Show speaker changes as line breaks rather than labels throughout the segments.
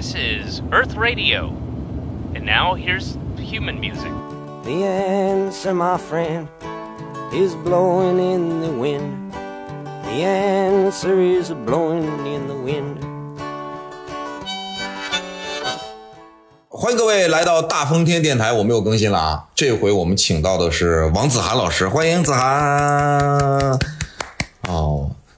This is Earth Radio. And now here's human music.
The answer, my friend, is blowing in the wind. The answer is blowing in the wind.
欢迎各位来到大风天电台，我们又更新了啊！这回我们请到的是王子涵老师，欢迎子涵。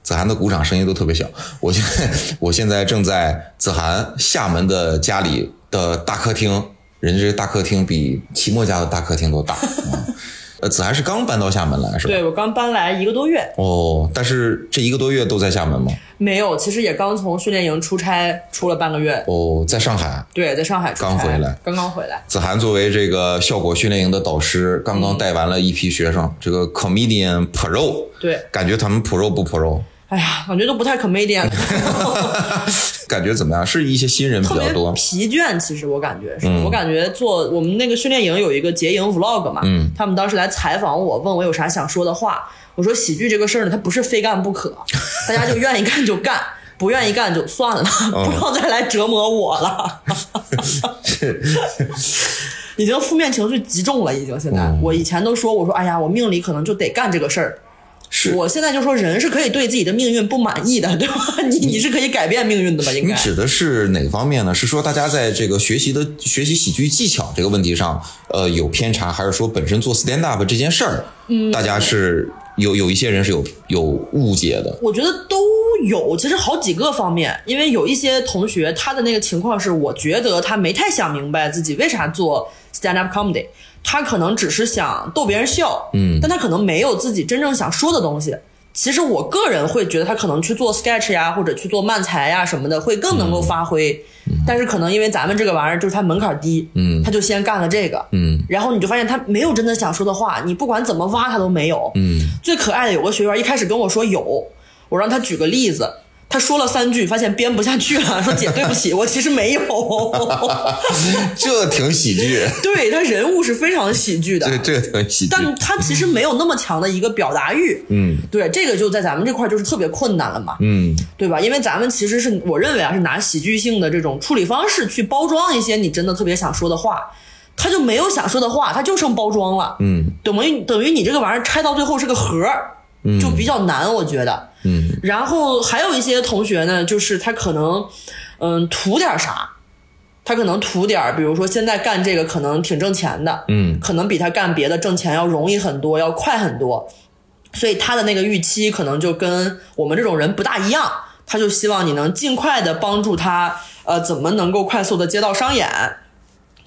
哦，子涵的鼓掌声音都特别小。我现在我现在正在子涵厦门的家里的大客厅，人家这个大客厅比齐墨家的大客厅都大。嗯呃，子涵是刚搬到厦门来是吧？
对我刚搬来一个多月，
哦，但是这一个多月都在厦门吗？
没有，其实也刚从训练营出差出了半个月。
哦，在上海。
对，在上海出差
刚回来
刚刚回来。
子涵作为这个效果训练营的导师，刚刚带完了一批学生，这个 comedian pro，
对，
感觉他们 pro 不 pro？
哎呀，感觉都不太 comedian，
感觉怎么样？是一些新人比较多。
疲倦。其实我感觉是，我感觉做我们那个训练营有一个结营 vlog 嘛，
嗯
他们当时来采访我，问我有啥想说的话。我说喜剧这个事儿呢，它不是非干不可，大家就愿意干就干。不愿意干就算了，
嗯
不要再来折磨我了。已经负面情绪极重了，已经现在。
嗯
我以前都说，我说哎呀，我命里可能就得干这个事儿。
是
我现在就说，人是可以对自己的命运不满意的，对吧？你你是可以改变命运的吧？应该。
你指的是哪方面呢？是说大家在这个学习的学习喜剧技巧这个问题上，呃，有偏差，还是说本身做 stand up 这件事儿，嗯，大家是有有一些人是有有误解的。
我觉得都有，其实好几个方面，因为有一些同学他的那个情况是，我觉得他没太想明白自己为啥做 stand up comedy，他可能只是想逗别人笑，
嗯。
但他可能没有自己真正想说的东西。其实我个人会觉得他可能去做 sketch 呀，或者去做漫才呀什么的，会更能够发挥。但是可能因为咱们这个玩意儿就是它门槛低，
嗯。
他就先干了这个，
嗯。
然后你就发现他没有真的想说的话，你不管怎么挖他都没有。
嗯，
最可爱的有个学员一开始跟我说有，我让他举个例子，他说了三句，发现编不下去了，说姐对不起，我其实没有。
这挺喜剧，
对他人物是非常喜剧的，
这这挺喜剧。
但他其实没有那么强的一个表达欲。
嗯
对，这个就在咱们这块儿就是特别困难了嘛，
嗯
对吧？因为咱们其实是我认为啊，是拿喜剧性的这种处理方式去包装一些你真的特别想说的话，他就没有想说的话，他就剩包装了。
嗯
等于等于你这个玩意儿拆到最后是个盒儿，就比较难，我觉得。
嗯。
然后还有一些同学呢，就是他可能，嗯，图点啥，他可能图点儿，比如说现在干这个可能挺挣钱的，
嗯。
可能比他干别的挣钱要容易很多，要快很多，所以他的那个预期可能就跟我们这种人不大一样，他就希望你能尽快的帮助他，呃，怎么能够快速的接到商演。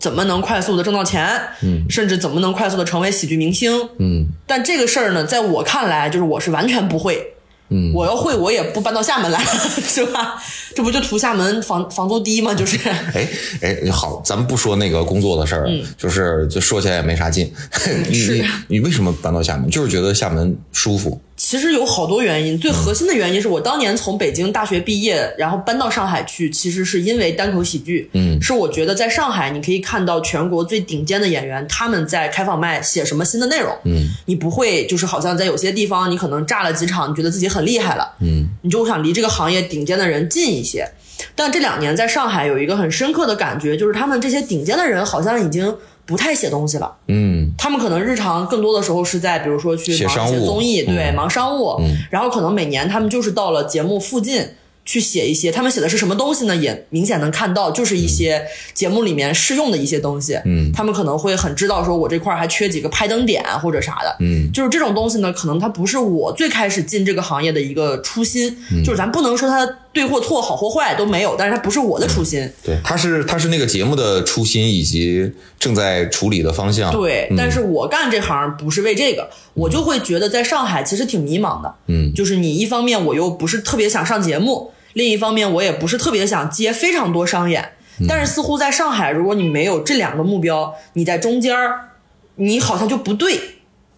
怎么能快速的挣到钱？
嗯，
甚至怎么能快速的成为喜剧明星？
嗯
但这个事儿呢，在我看来，就是我是完全不会。
嗯，
我要会，我也不搬到厦门来，是吧？这不就图厦门房房租低吗？就是，
哎哎，好，咱们不说那个工作的事儿，就是就说起来也没啥劲。你
是
你你为什么搬到厦门？就是觉得厦门舒服。
其实有好多原因，最核心的原因是我当年从北京大学毕业，然后搬到上海去，其实是因为单口喜剧。
嗯
是我觉得在上海，你可以看到全国最顶尖的演员，他们在开放麦写什么新的内容。
嗯
你不会就是好像在有些地方，你可能炸了几场，你觉得自己很厉害了，
嗯
你就想离这个行业顶尖的人近一些。但这两年在上海有一个很深刻的感觉，就是他们这些顶尖的人好像已经不太写东西了。
嗯
他们可能日常更多的时候是在，比如说去忙一些
写
综艺，对，
嗯
忙商务，
嗯
然后可能每年他们就是到了节目附近去写一些，他们写的是什么东西呢？也明显能看到，就是一些节目里面适用的一些东西。
嗯
他们可能会很知道，说我这块儿还缺几个拍灯点或者啥的。
嗯
就是这种东西呢，可能它不是我最开始进这个行业的一个初心，就是咱不能说它对或错、好或坏都没有，但是它不是我的初心。
对，它是它是那个节目的初心以及正在处理的方向。
对，但是我干这行不是为这个，我就会觉得在上海其实挺迷茫的。
嗯
就是你一方面我又不是特别想上节目，另一方面我也不是特别想接非常多商演。但是似乎在上海，如果你没有这两个目标，你在中间儿，你好像就不对。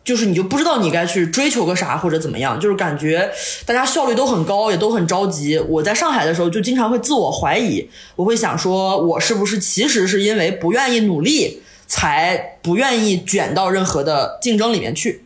就是你就不知道你该去追求个啥或者怎么样，就是感觉大家效率都很高，也都很着急。我在上海的时候就经常会自我怀疑，我会想说，我是不是其实是因为不愿意努力，才不愿意卷到任何的竞争里面去？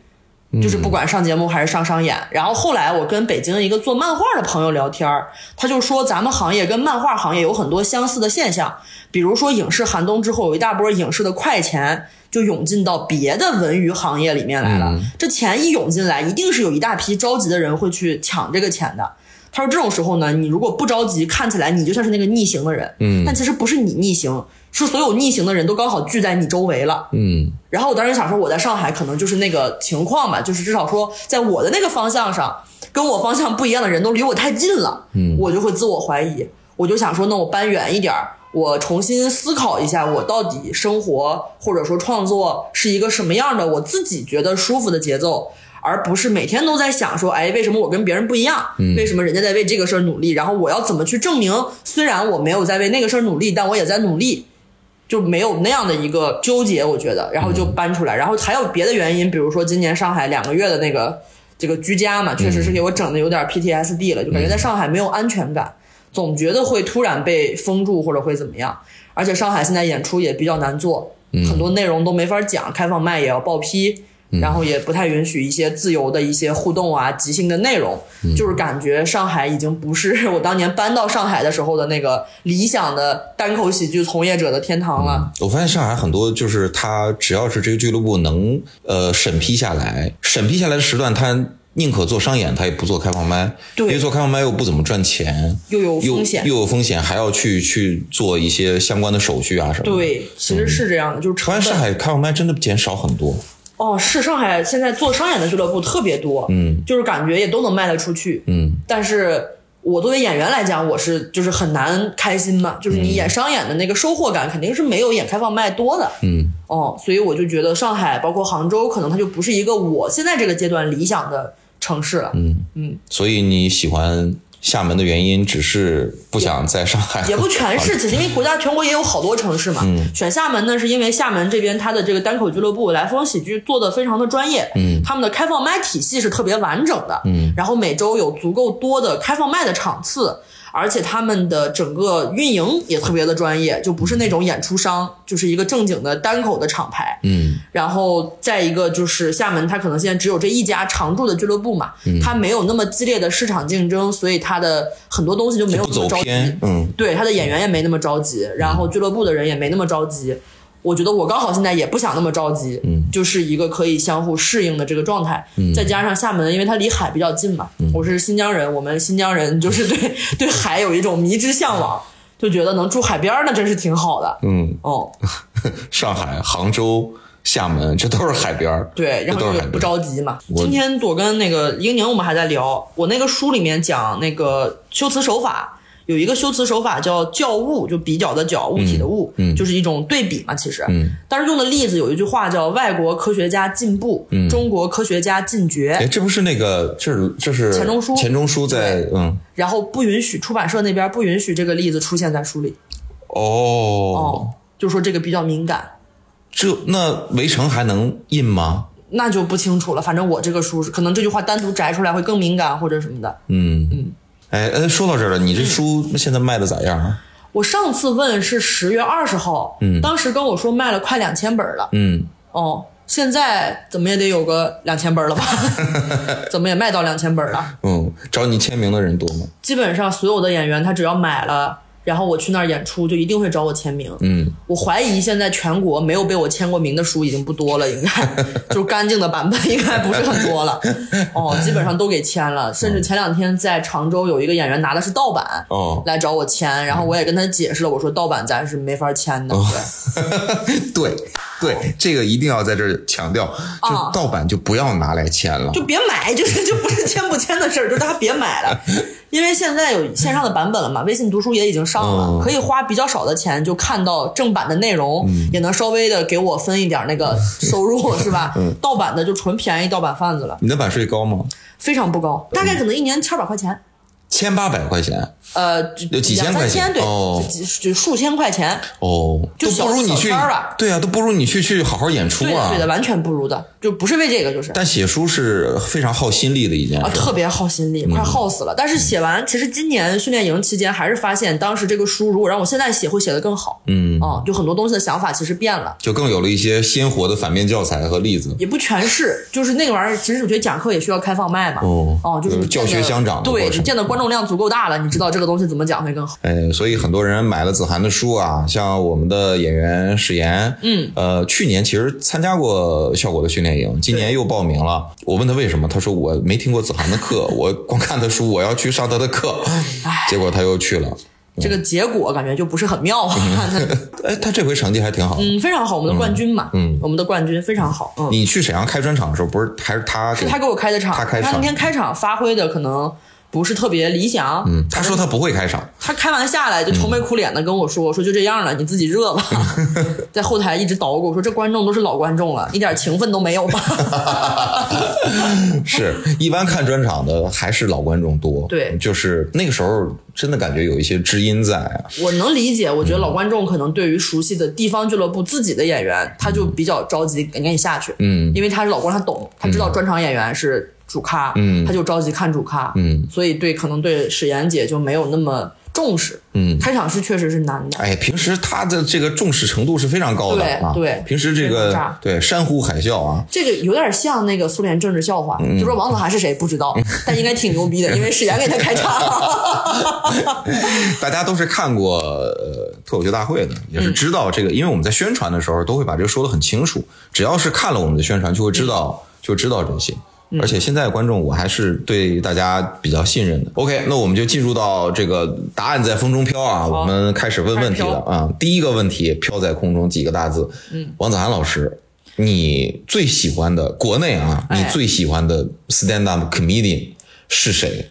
就是不管上节目还是上商演。然后后来我跟北京一个做漫画的朋友聊天儿，他就说咱们行业跟漫画行业有很多相似的现象，比如说影视寒冬之后，有一大波影视的快钱就涌进到别的文娱行业里面来了。这钱一涌进来，一定是有一大批着急的人会去抢这个钱的。他说这种时候呢，你如果不着急，看起来你就像是那个逆行的人，嗯，但其实不是你逆行，是所有逆行的人都刚好聚在你周围了，
嗯。
然后我当时想说，我在上海可能就是那个情况吧，就是至少说在我的那个方向上，跟我方向不一样的人都离我太近了，
嗯。
我就会自我怀疑，我就想说，那我搬远一点儿，我重新思考一下，我到底生活或者说创作是一个什么样的，我自己觉得舒服的节奏。而不是每天都在想说，哎，为什么我跟别人不一样？为什么人家在为这个事儿努力？然后我要怎么去证明？虽然我没有在为那个事儿努力，但我也在努力。就没有那样的一个纠结，我觉得，然后就搬出来，然后还有别的原因，比如说今年上海两个月的那个这个居家嘛，确实是给我整的有点 PTSD 了，就感觉在上海没有安全感，总觉得会突然被封住或者会怎么样，而且上海现在演出也比较难做，很多内容都没法讲，开放麦也要报批。然后也不太允许一些自由的一些互动啊、即兴的内容，就是感觉上海已经不是我当年搬到上海的时候的那个理想的单口喜剧从业者的天堂了。
我发现上海很多就是他只要是这个俱乐部能呃审批下来，审批下来的时段他。宁可做商演，他也不做开放麦，
对
因为做开放麦又不怎么赚钱，
又有
又
风险
又有风险，还要去去做一些相关的手续啊什么的。，
对，其实是这样的，就是成本。
上海开放麦真的减少很多。
哦，是上海现在做商演的俱乐部特别多，
嗯
就是感觉也都能卖得出去，
嗯
但是我作为演员来讲，我是就是很难开心嘛，就是你演商演的那个收获感肯定是没有演开放麦多的，
嗯
哦，所以我就觉得上海包括杭州，可能它就不是一个我现在这个阶段理想的城市了，
嗯
嗯，
所以你喜欢厦门的原因，只是不想在上海。
也不全是，其实因为国家全国也有好多城市嘛。
嗯
选厦门呢，是因为厦门这边它的这个单口俱乐部来风喜剧做的非常的专业，
嗯
他们的开放麦体系是特别完整的，
嗯
然后每周有足够多的开放麦的场次。而且他们的整个运营也特别的专业，就不是那种演出商，就是一个正经的单口的厂牌。
嗯
然后再一个就是厦门，它可能现在只有这一家常驻的俱乐部嘛，
嗯
它没有那么激烈的市场竞争，所以它的很多东西就没有
走
那么着急。
偏。嗯
对，他的演员也没那么着急，然后俱乐部的人也没那么着急。我觉得我刚好现在也不想那么着急，
嗯
就是一个可以相互适应的这个状态。再加上厦门，因为它离海比较近嘛，
嗯
我是新疆人，我们新疆人就是对对海有一种迷之向往，就觉得能住海边儿那真是挺好的。
嗯，
哦，
上海、杭州、厦门，这都是海边儿。
对，然后就不着急嘛。今天我跟那个英宁我们还在聊，我那个书里面讲那个修辞手法，有一个修辞手法叫教物，就比较的较，物体的物，
嗯
就是一种对比嘛，其实。
嗯
但是用的例子有一句话叫“外国科学家进步，
嗯
中国科学家进爵
哎，这不是那个，这是这是
钱钟书
钱钟书在嗯”，
然后不允许出版社那边不允许这个例子出现在书里，
哦，
哦，就说这个比较敏感。
这那围城还能印吗？
那就不清楚了，反正我这个书是可能这句话单独摘出来会更敏感或者什么的。
嗯嗯。哎呃，说到这儿了，你这书现在卖的咋样啊？
我上次问是十月二十号，
嗯
当时跟我说卖了快两千本了，
嗯
哦，现在怎么也得有个两千本了吧？怎么也卖到两千本了？
嗯，找你签名的人多吗？
基本上所有的演员，他只要买了，然后我去那儿演出，就一定会找我签名。
嗯。
我怀疑现在全国没有被我签过名的书已经不多了，应该。就是干净的版本应该不是很多了。哦，基本上都给签了，甚至前两天在常州有一个演员拿的是盗版。
哦，
来找我签，然后我也跟他解释了，我说盗版咱是没法签的，对，
对对，这个一定要在这儿强调，就
啊
盗版就不要拿来签了。
就别买，就是就不是签不签的事儿，就是大家别买了，因为现在有线上的版本了嘛，微信读书也已经上了，
嗯
可以花比较少的钱就看到正版的内容，也能稍微的给我分一点那个收入，是吧？盗版的就纯便宜盗版贩子了，
你的版税高吗？
非常不高，大概可能一年千把块钱。
千八百块钱。
呃，
有几千块钱
千，对，
哦。
就几就数千块钱，
哦，
就
都不如你去对啊，都不如你去去好好演出啊。
对的对的，完全不如的，就不是为这个，就是
但写书是非常耗心力的一件
啊，
事。
特别耗心力，快耗死了。但是写完，其实今年训练营期间，还是发现当时这个书如果让我现在写，会写得更好。
嗯，
啊，就很多东西的想法其实变了。
就更有了一些鲜活的反面教材和例子。
也不全是，就是那个玩意儿。其实我觉得讲课也需要开放麦嘛。
哦
就是
教学相长
对你见的观众量足够大了，你知道这个东西怎么讲会更好。
哎，所以很多人买了子涵的书啊，像我们的演员史岩，
嗯，
呃，去年其实参加过效果的训练营，今年又报名了。我问他为什么，他说我没听过子涵的课，我光看他书，我要去上他的课，结果他又去了。
这个结果感觉就不是很妙啊。
哎，他这回成绩还挺好。
嗯，非常好，我们的冠军嘛，
嗯
我们的冠军非常好。嗯，
你去沈阳开专场的时候，不是还是他
是他给我开的场，
他开场
那天开场发挥的可能不是特别理想。
嗯，他说他不会开场，
他开完下来就愁眉苦脸的跟我说：“说就这样了，你自己热吧。”在后台一直捣鼓说：“这观众都是老观众了，一点情分都没有吧
是一般看专场的还是老观众多。
对
就是那个时候真的感觉有一些知音在啊。？”
我能理解，我觉得老观众可能对于熟悉的地方俱乐部自己的演员，他就比较着急赶紧下去。
嗯
因为他是老观众，他懂，他知道专场演员是主咖，
嗯
他就着急看主咖，
嗯，
所以对可能对史岩姐就没有那么重视。
嗯
开场是确实是难的。
哎，平时他的这个重视程度是非常高的
对
啊。
对
平时这个对山呼海啸啊，
这个有点像那个苏联政治笑话，
嗯
就说王子涵是谁不知道，但应该挺牛逼的，因为史岩给他开场。
大家都是看过呃脱口秀大会的，也是知道这个，因为我们在宣传的时候都会把这个说的很清楚，只要是看了我们的宣传，就会知道，就知道这些。而且现在的观众，我还是对大家比较信任的。OK，那我们就进入到这个答案在风中飘啊，我们开始问问题了啊。第一个问题，飘在空中几个大字，嗯，王子涵老师，你最喜欢的国内啊，
哎
你最喜欢的 stand up comedian 是谁？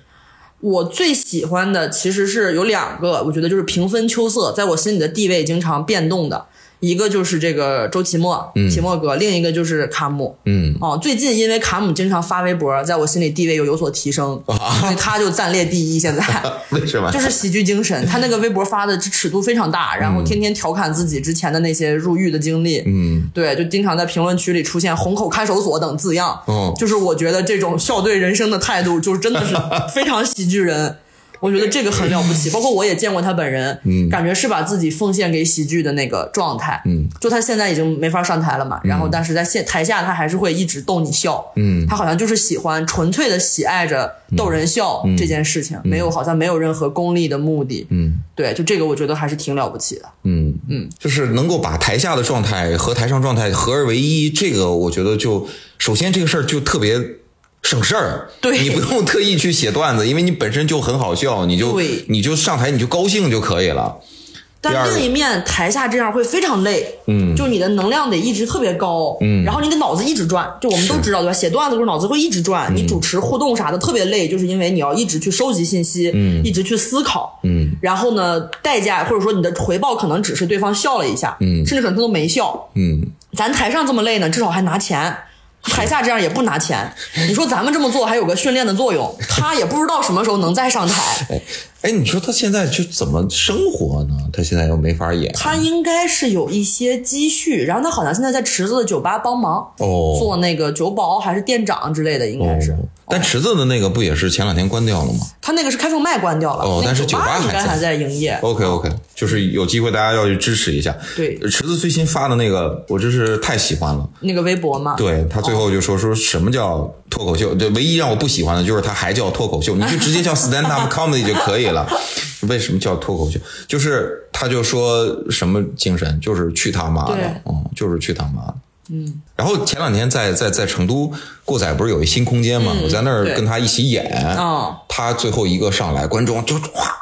我最喜欢的其实是有两个，我觉得就是平分秋色，在我心里的地位经常变动的。一个就是这个周奇墨，奇墨哥；另一个就是卡姆。
嗯，
哦，最近因为卡姆经常发微博，在我心里地位又有所提升，所以他就暂列第一。现在
为什么？
就是喜剧精神，他那个微博发的尺度非常大，然后天天调侃自己之前的那些入狱的经历。
嗯，
对，就经常在评论区里出现“虹口看守所”等字样。
哦
就是我觉得这种笑对人生的态度，就是真的是 非常喜剧人。我觉得这个很了不起，包括我也见过他本人，嗯，感觉是把自己奉献给喜剧的那个状态，
嗯，
就他现在已经没法上台了嘛，然后但是在现台下他还是会一直逗你笑，
嗯。
他好像就是喜欢纯粹的喜爱着逗人笑这件事情，没有好像没有任何功利的目的，
嗯。
对，就这个我觉得还是挺了不起的，
嗯。嗯，就是能够把台下的状态和台上状态合二为一，这个我觉得就首先这个事儿就特别省事儿，
对
你不用特意去写段子，因为你本身就很好笑，你就
对
你就上台你就高兴就可以了。
但另一面台下这样会非常累，
嗯
就你的能量得一直特别高，
嗯
然后你的脑子一直转，就我们都知道对吧？写段子的时候脑子会一直转，你主持互动啥的特别累，就是因为你要一直去收集信息，
嗯
一直去思考，
嗯
然后呢，代价或者说你的回报可能只是对方笑了一下，
嗯
甚至可能他都没笑，
嗯，
咱台上这么累呢，至少还拿钱。台下这样也不拿钱，你说咱们这么做还有个训练的作用，他也不知道什么时候能再上台。
哎哎，你说他现在就怎么生活呢？他现在又没法演，
他应该是有一些积蓄，然后他好像现在在池子的酒吧帮忙，
哦
做那个酒保还是店长之类的，应该是。
哦但池子的那个不也是前两天关掉了吗
他那个是开放麦关掉了，
哦但是
酒
酒吧还在
应该还在营业。
？OK OK，就是有机会大家要去支持一下。
对
池子最新发的那个，我真是太喜欢了。
那个微博嘛，
对他最后就说说什么叫脱口秀？对，唯一让我不喜欢的就是他还叫脱口秀，你就直接叫 stand up comedy 就可以了。为什么叫脱口秀？就是他就说什么精神，就是去他妈的，嗯，就是去他妈的。嗯，然后前两天在在在成都过载不是有一新空间嘛？我在那儿跟他一起演，
嗯
他最后一个上来，观众就哗，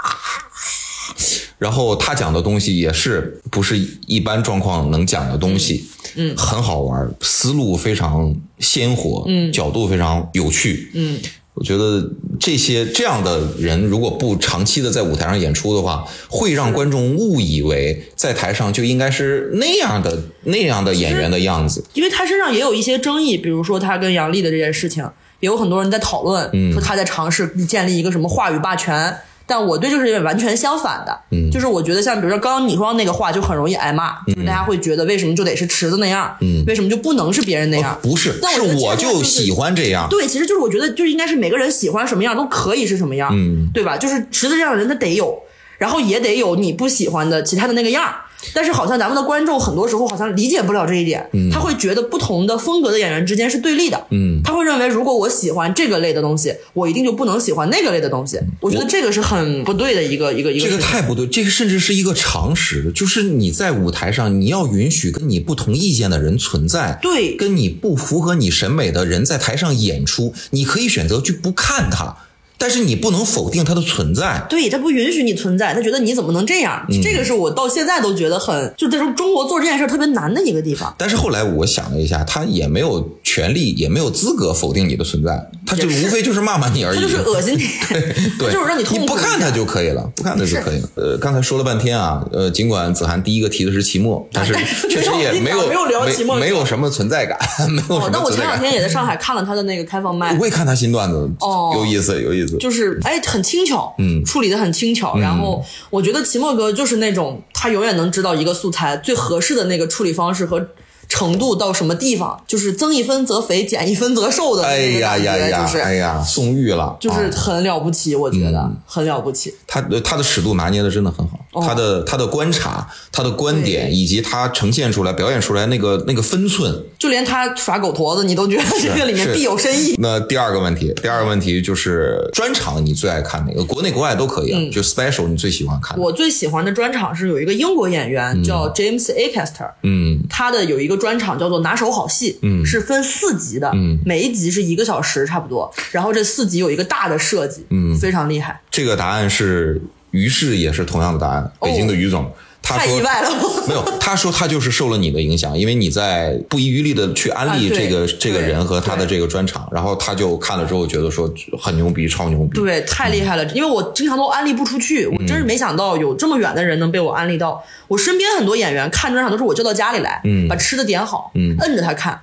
然后他讲的东西也是不是一般状况能讲的东西，嗯，很好玩，思路非常鲜活，嗯，角度非常有趣，
嗯，
我觉得这些这样的人，如果不长期的在舞台上演出的话，会让观众误以为在台上就应该是那样的那样的演员的样子。
因为他身上也有一些争议，比如说他跟杨笠的这件事情，也有很多人在讨论，
嗯
说他在尝试建立一个什么话语霸权。但我对这个是完全相反的，
嗯
就是我觉得像比如说刚刚你说的那个话就很容易挨骂，就是大家会觉得为什么就得是池子那样，
嗯
为什么就不能是别人那样？
不是，是我
就是
喜欢这样。
对，其实就是我觉得就应该是每个人喜欢什么样都可以是什么样，
嗯，
对吧？就是池子这样的人他得有，然后也得有你不喜欢的其他的那个样儿。但是好像咱们的观众很多时候好像理解不了这一点，他会觉得不同的风格的演员之间是对立的，
嗯，
他会认为如果我喜欢这个类的东西，我一定就不能喜欢那个类的东西。我觉得这个是很不对的一个一个一个
这个。太不对，这个甚至是一个常识，就是你在舞台上，你要允许跟你不同意见的人存在，
对。
跟你不符合你审美的人在台上演出，你可以选择去不看他，但是你不能否定它的存在。
对他不允许你存在，他觉得你怎么能这样？
嗯
这个是我到现在都觉得很，就这种中国做这件事特别难的一个地方。
但是后来我想了一下，他也没有权利，也没有资格否定你的存在，他就
是
无非就是骂骂你而已。
他就是恶心你，
对，
就是让你痛苦
不看
一下
它就可以了，不看他就可以了。呃，刚才说了半天啊，呃，尽管子涵第一个提的是期末，但是确实也没有
没有聊期末
没有什么存在感，没有什么，
哦但我。前两天也在上海看了他的那个开放麦，
我也看他新段子，
哦
有意思，有意思。
就是哎很轻巧，
嗯
处理的很轻巧。然后我觉得奇墨哥就是那种他永远能知道一个素材最合适的那个处理方式和程度到什么地方，就是增一分则肥，减一分则瘦的
哎
那个
呀呀呀，
就是、
哎呀，宋玉了，
就是
啊。
很了不起，我觉得、
嗯。
很了不起。
他的他的尺度拿捏的真的很好，
哦。
他的他的观察，他的观点，以及他呈现出来、表演出来那个那个分寸，
就连他耍狗驼子，你都觉得这个里面必有深意。
那第二个问题，第二个问题就是专场你最爱看哪个？国内国外都可以啊，就 special 你最喜欢看
我最喜欢的专场是有一个英国演员叫 James Acaster，
嗯。
他的有一个专场叫做《拿手好戏》，
嗯
是分四集的，
嗯
每一集是一个小时差不多，然后这四集有一个大的设计，
嗯
非常厉害，
这个答案是于是也是同样的答案，北京的于总。他说
哦太意外了
没有，他说他就是受了你的影响，因为你在不遗余力的去安利这个、这个人和他的这个专场，然后他就看了之后觉得说很牛逼，超牛逼。
对，太厉害了，因为我经常都安利不出去，我真是没想到有这么远的人能被我安利到。我身边很多演员看专场都是我叫到家里来，
嗯
把吃的点好，
嗯
摁着他看，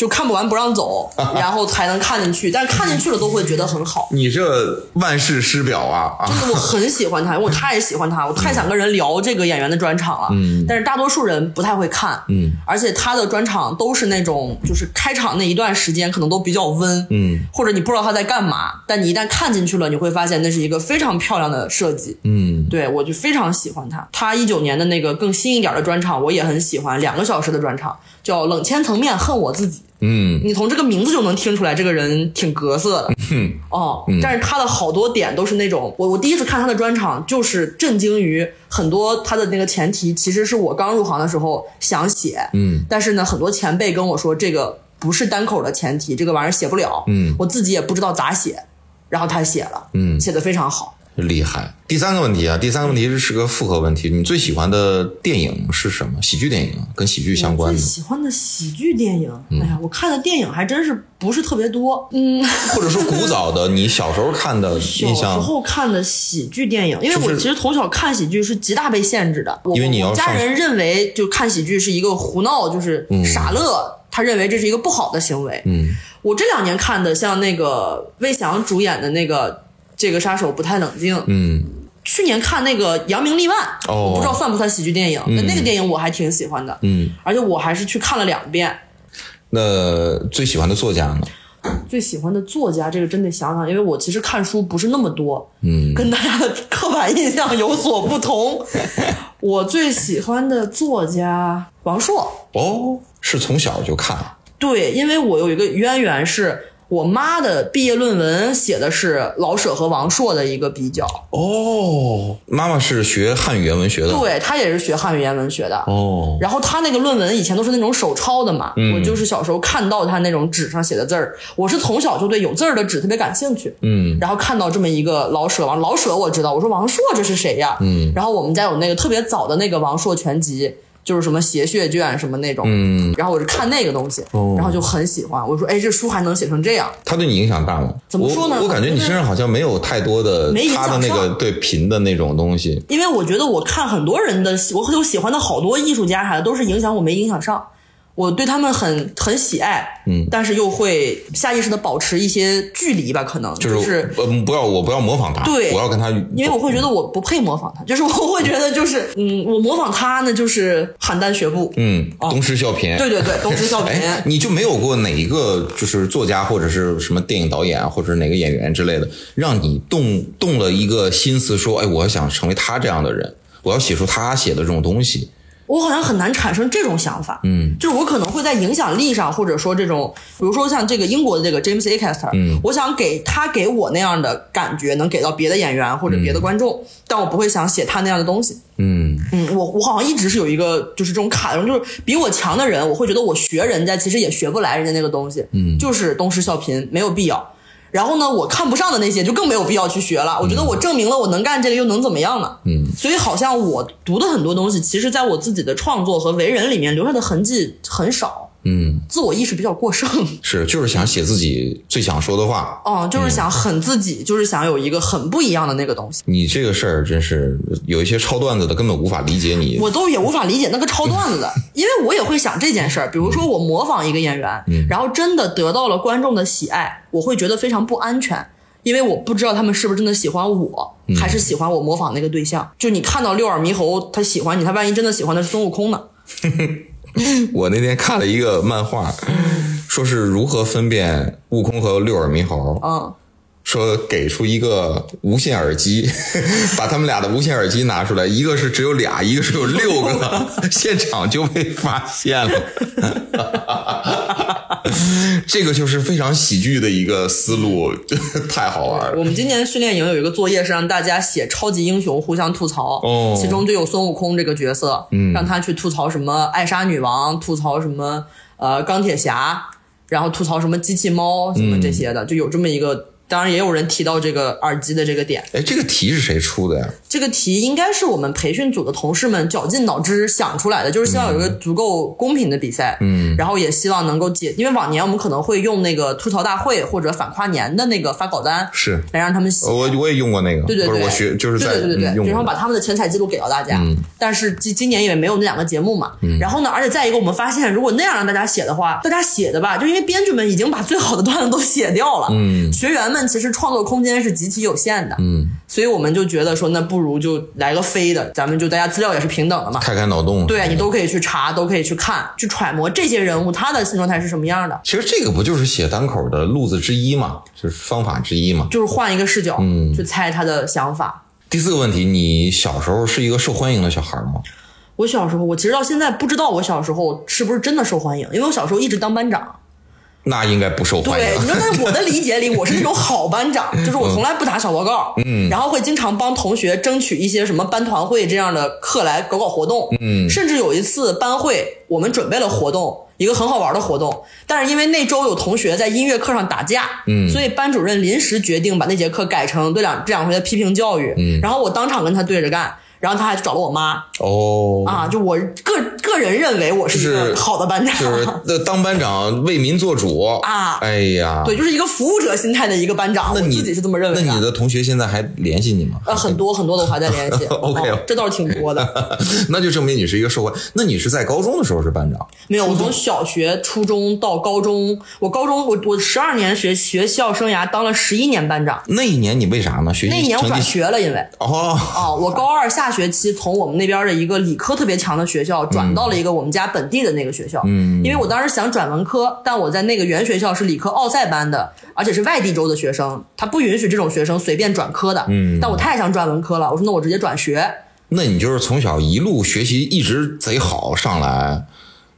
就看不完不让走，然后才能看进去，但是看进去了都会觉得很好。
你这万世师表啊啊！
就是我很喜欢他，因为我太喜欢他，我太想跟人聊这个演员的专场了。
嗯
但是大多数人不太会看。
嗯，
而且他的专场都是那种，就是开场那一段时间可能都比较温。
嗯，
或者你不知道他在干嘛，但你一旦看进去了，你会发现那是一个非常漂亮的设计。
嗯
对我就非常喜欢他。他一九年的那个更新一点的专场，我也很喜欢，两个小时的专场，叫《冷千层面恨我自己》。
嗯
你从这个名字就能听出来，这个人挺格色的。
嗯
哦，但是他的好多点都是那种，我我第一次看他的专场，就是震惊于很多他的那个前提，其实是我刚入行的时候想写，
嗯
但是呢，很多前辈跟我说这个不是单口的前提，这个玩意儿写不了，
嗯
我自己也不知道咋写，然后他写了，
嗯
写的非常好。
厉害。第三个问题啊，第三个问题是是个复合问题，你最喜欢的电影是什么？喜剧电影，跟喜剧相关的，
最喜欢的喜剧电影，哎呀，我看的电影还真是不是特别多，嗯。
或者说古早的，你小时候看的
小时。候看的喜剧电影，因为我其实从小看喜剧是极大被限制的。我
因为你要
我家人认为就看喜剧是一个胡闹，就是傻乐，他认为这是一个不好的行为。
嗯
我这两年看的，像那个魏翔主演的那个《这个杀手不太冷静》，
嗯
去年看那个《扬名立万》，
哦
我不知道算不算喜剧电影，但那个电影我还挺喜欢的，
嗯，
而且我还是去看了两遍。
那最喜欢的作家呢？
最喜欢的作家，这个真得想想，因为我其实看书不是那么多，
嗯
跟大家的刻板印象有所不同。我最喜欢的作家王朔，
哦，是从小就看。
对，因为我有一个渊源是。我妈的毕业论文写的是老舍和王朔的一个比较，
哦，妈妈是学汉语言文学的。
对她也是学汉语言文学的。
哦，
然后她那个论文以前都是那种手抄的嘛，
嗯
我就是小时候看到她那种纸上写的字儿，我是从小就对有字儿的纸特别感兴趣。
嗯
然后看到这么一个老舍王老舍，我知道，我说王朔这是谁呀？
嗯
然后我们家有那个特别早的那个王朔全集，就是什么邪血卷什么那种，
嗯，
然后我就看那个东西，
哦
然后就很喜欢。我说，哎，这书还能写成这样？
他对你影响大吗？
怎么说呢
我我感觉你身上好像没有太多的他的那个对贫的那种东西。
因为我觉得我看很多人的，我有喜欢的好多艺术家，还都是影响我没影响上。我对他们很很喜爱，
嗯
但是又会下意识的保持一些距离吧，可能
就是呃不要我不要模仿他，
对
我要跟他，
因为我会觉得我不配模仿他，就是我会觉得就是嗯，我模仿他呢就是邯郸学步，
嗯东施效颦，
对对对，东施效颦。
哎，你就没有过哪一个就是作家或者是什么电影导演啊，或者是哪个演员之类的，让你动动了一个心思，说，哎，我想成为他这样的人，我要写出他写的这种东西。
我好像很难产生这种想法，
嗯，
就是我可能会在影响力上，或者说这种，比如说像这个英国的这个 James A. Caster，
嗯，
我想给他给我那样的感觉，能给到别的演员或者别的观众，但我不会想写他那样的东西。
嗯
嗯，我我好像一直是有一个就是这种卡的，就是比我强的人，我会觉得我学人家其实也学不来人家那个东西，
嗯
就是东施效颦，没有必要。然后呢，我看不上的那些就更没有必要去学了。我觉得我证明了我能干这个，又能怎么样呢？
嗯，
所以好像我读的很多东西，其实在我自己的创作和为人里面留下的痕迹很少，
嗯，
自我意识比较过剩。
是，就是想写自己最想说的话。
哦，就是想很自己，就是想有一个很不一样的那个东西。
你这个事儿真是有一些抄段子的根本无法理解你。
我都也无法理解那个抄段子的，因为我也会想这件事儿。比如说我模仿一个演员，然后真的得到了观众的喜爱，我会觉得非常不安全，因为我不知道他们是不是真的喜欢我，还是喜欢我模仿那个对象。就你看到六耳猕猴，他喜欢你，他万一真的喜欢的是孙悟空呢？
我那天看了一个漫画，说是如何分辨悟空和六耳猕猴。
嗯，
说给出一个无线耳机，把他们俩的无线耳机拿出来，一个是只有俩，一个是有六个，现场就被发现了。这个就是非常喜剧的一个思路，太好玩了。
我们今年训练营有一个作业是让大家写超级英雄互相吐槽，
哦
其中就有孙悟空这个角色，
嗯
让他去吐槽什么艾莎女王，吐槽什么呃钢铁侠，然后吐槽什么机器猫什么这些的，就有这么一个。当然也有人提到这个耳机的这个点，
哎，这个题是谁出的呀？
这个题应该是我们培训组的同事们绞尽脑汁想出来的，就是希望有一个足够公平的比赛，
嗯。
然后也希望能够解，因为往年我们可能会用那个吐槽大会或者反跨年的那个发稿单
是。
来让他们写，
我我也用过那个，
对对对，
我学就是在
对对对然后把他们的全彩记录给到大家。
嗯。
但是今今年也没有那两个节目嘛。然后呢，而且再一个，我们发现如果那样让大家写的话，大家写的吧，就因为编剧们已经把最好的段子都写掉了，
嗯。
学员们其实创作空间是极其有限的，
嗯，
所以我们就觉得说，那不如就来个飞的，咱们就大家资料也是平等的嘛。
开开脑洞。
对你都可以去查，都可以去看，去揣摩这些人物他的心状态是什么样的，
其实这个不就是写单口的路子之一嘛，就是方法之一嘛。
就是换一个视角，
嗯
去猜他的想法。
第四个问题，你小时候是一个受欢迎的小孩吗？
我小时候，我其实到现在不知道我小时候是不是真的受欢迎，因为我小时候一直当班长。
那应该不受欢迎对，
你。说在我的理解里，我是那种好班长，就是我从来不打小报告，嗯，然后会经常帮同学争取一些什么班团会这样的课来搞搞活动，
嗯
甚至有一次班会，我们准备了活动，一个很好玩的活动，但是因为那周有同学在音乐课上打架，
嗯
所以班主任临时决定把那节课改成对两这两回的批评教育，
嗯
然后我当场跟他对着干。然后他还找了我妈
哦，
啊，就我个个人认为我是一个好的班长，
就是那当班长为民做主
啊
哎呀，
对，就是一个服务者心态的一个班长，
那你
自己是这么认为的。
那你的同学现在还联系你吗？
呃，很多很多都还在联系
OK
哦这倒是挺多的。
那就证明你是一个社会。那你是在高中的时候是班长？
没有，我从小学、初中到高中，我高中我我十二年学学校生涯当了十一年班长。
那一年你为啥呢？学习
那一年我转学了，因为
哦，
哦，我高二下学期从我们那边的一个理科特别强的学校转到了一个我们家本地的那个学校。
嗯
因为我当时想转文科，但我在那个原学校是理科奥赛班的，而且是外地州的学生，他不允许这种学生随便转科的。
嗯
但我太想转文科了，我说那我直接转学。
那你就是从小一路学习一直贼好上来，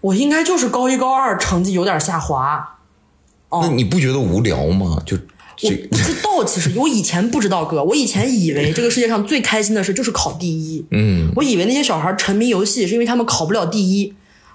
我应该就是高一高二成绩有点下滑。哦
那你不觉得无聊吗？就
我不知道，其实我以前不知道哥，我以前以为这个世界上最开心的事就是考第一。
嗯，
我以为那些小孩沉迷游戏是因为他们考不了第一，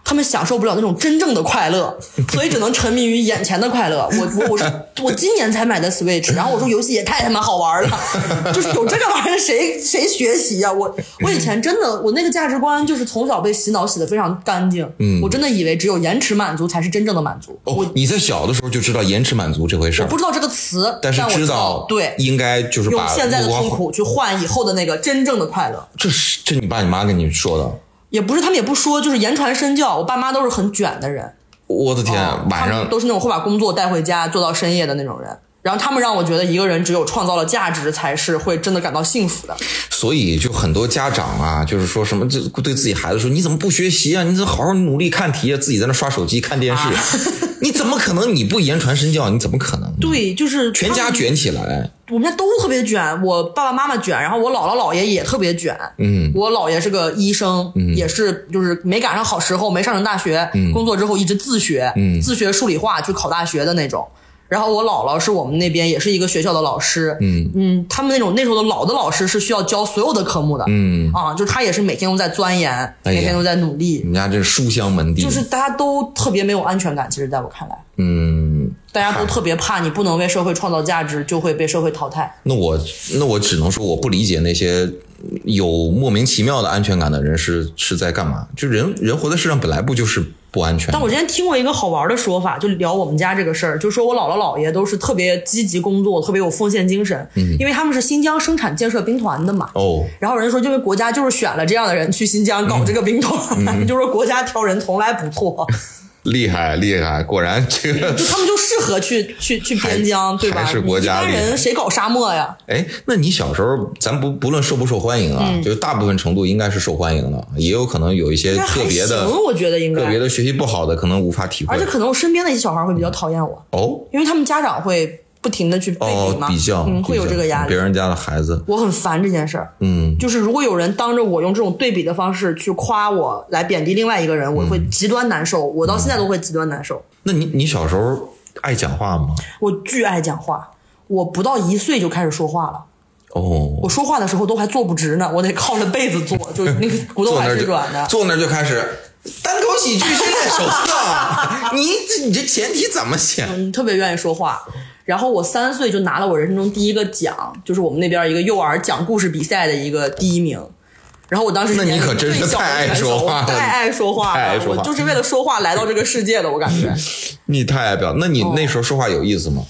他们享受不了那种真正的快乐，所以只能沉迷于眼前的快乐。我我我是我今年才买的 Switch，然后我说游戏也太他妈好玩了，就是有这个玩意儿谁谁学习呀、我我以前真的我那个价值观就是从小被洗脑洗的非常干净，
嗯。
我真的以为只有延迟满足才是真正的满足，我
哦，你在小的时候就知道延迟满足这回事儿。
不，知道这个词，
但是
我知
道
对。
应该就是
用
把
现在的痛苦去换以后的那个真正的快乐。
这是这你爸你妈跟你说的，
也不是他们也不说，就是言传身教。我爸妈都是很卷的人，
我的天，晚上
都是那种会把工作带回家做到深夜的那种人。然后他们让我觉得一个人只有创造了价值，才是会真的感到幸福的。
所以就很多家长啊，就是说什么这对自己孩子说，你怎么不学习啊？你怎么好好努力看题啊？自己在那刷手机看电视，你怎么可能你不言传身教？你怎么可能？
对，就是
全家卷起来，
我们家都特别卷，我爸爸妈妈卷，然后我姥姥姥爷也特别卷。
嗯，
我姥爷是个医生，也是就是没赶上好时候，没上成大学，工作之后一直自学，
嗯
自学数理化去考大学的那种。然后我姥姥是我们那边也是一个学校的老师，
嗯。
嗯，他们那种那时候的老的老师是需要教所有的科目的，
嗯，
啊，就是他也是每天都在钻研，
哎
每天都在努力。
你，们家这书香门第，
就是大家都特别没有安全感。其实在我看来，
嗯，
大家都特别怕你不能为社会创造价值，就会被社会淘汰。
那我那我只能说我不理解那些有莫名其妙的安全感的人是是在干嘛？就人人活在世上本来不就是不安全？
但我之前听过一个好玩的说法，就聊我们家这个事儿，就说我姥姥姥爷都是特别积极工作，特别有奉献精神，因为他们是新疆生产建设兵团的嘛。
哦，
然后人家说，因为国家就是选了这样的人去新疆搞这个兵团，就说国家挑人从来不错，
厉害厉害，果然 这个
就他们就适合去去去边疆，对吧？
还是国家
人谁搞沙漠呀？
哎，那你小时候，咱不不论受不受欢迎啊，就大部分程度应该是受欢迎的，也有可能有一些
应该还
个别的
行，我觉得应该。
个别的学习不好的，可能无法体会
而且。可能我身边的一些小孩会比较讨厌我，
哦
因为他们家长会不停的去对
哦
比嘛，，
比较
嗯，会有这个压力
别。人家的孩子，
我很烦这件事儿。
嗯，
就是如果有人当着我用这种对比的方式去夸我，来贬低另外一个人，我会极端难受。我到现在都会极端难受。
那你你小时候爱讲话吗？
我巨爱讲话，我不到一岁就开始说话了。
哦，
我说话的时候都还坐不直呢，我得靠着被子坐，就是那个骨头还是软的。
坐那儿就开始单口喜剧训练手册，你这你这前提怎么写？
嗯，特别愿意说话。然后我三岁就拿了我人生中第一个奖，就是我们那边一个幼儿讲故事比赛的一个第一名。然后我当时
那你
年
可真是太爱说话了
太爱说话了，
太爱说话
我就是为了说话来到这个世界的，我感觉。
你太爱表，那你那时候说话有意思吗？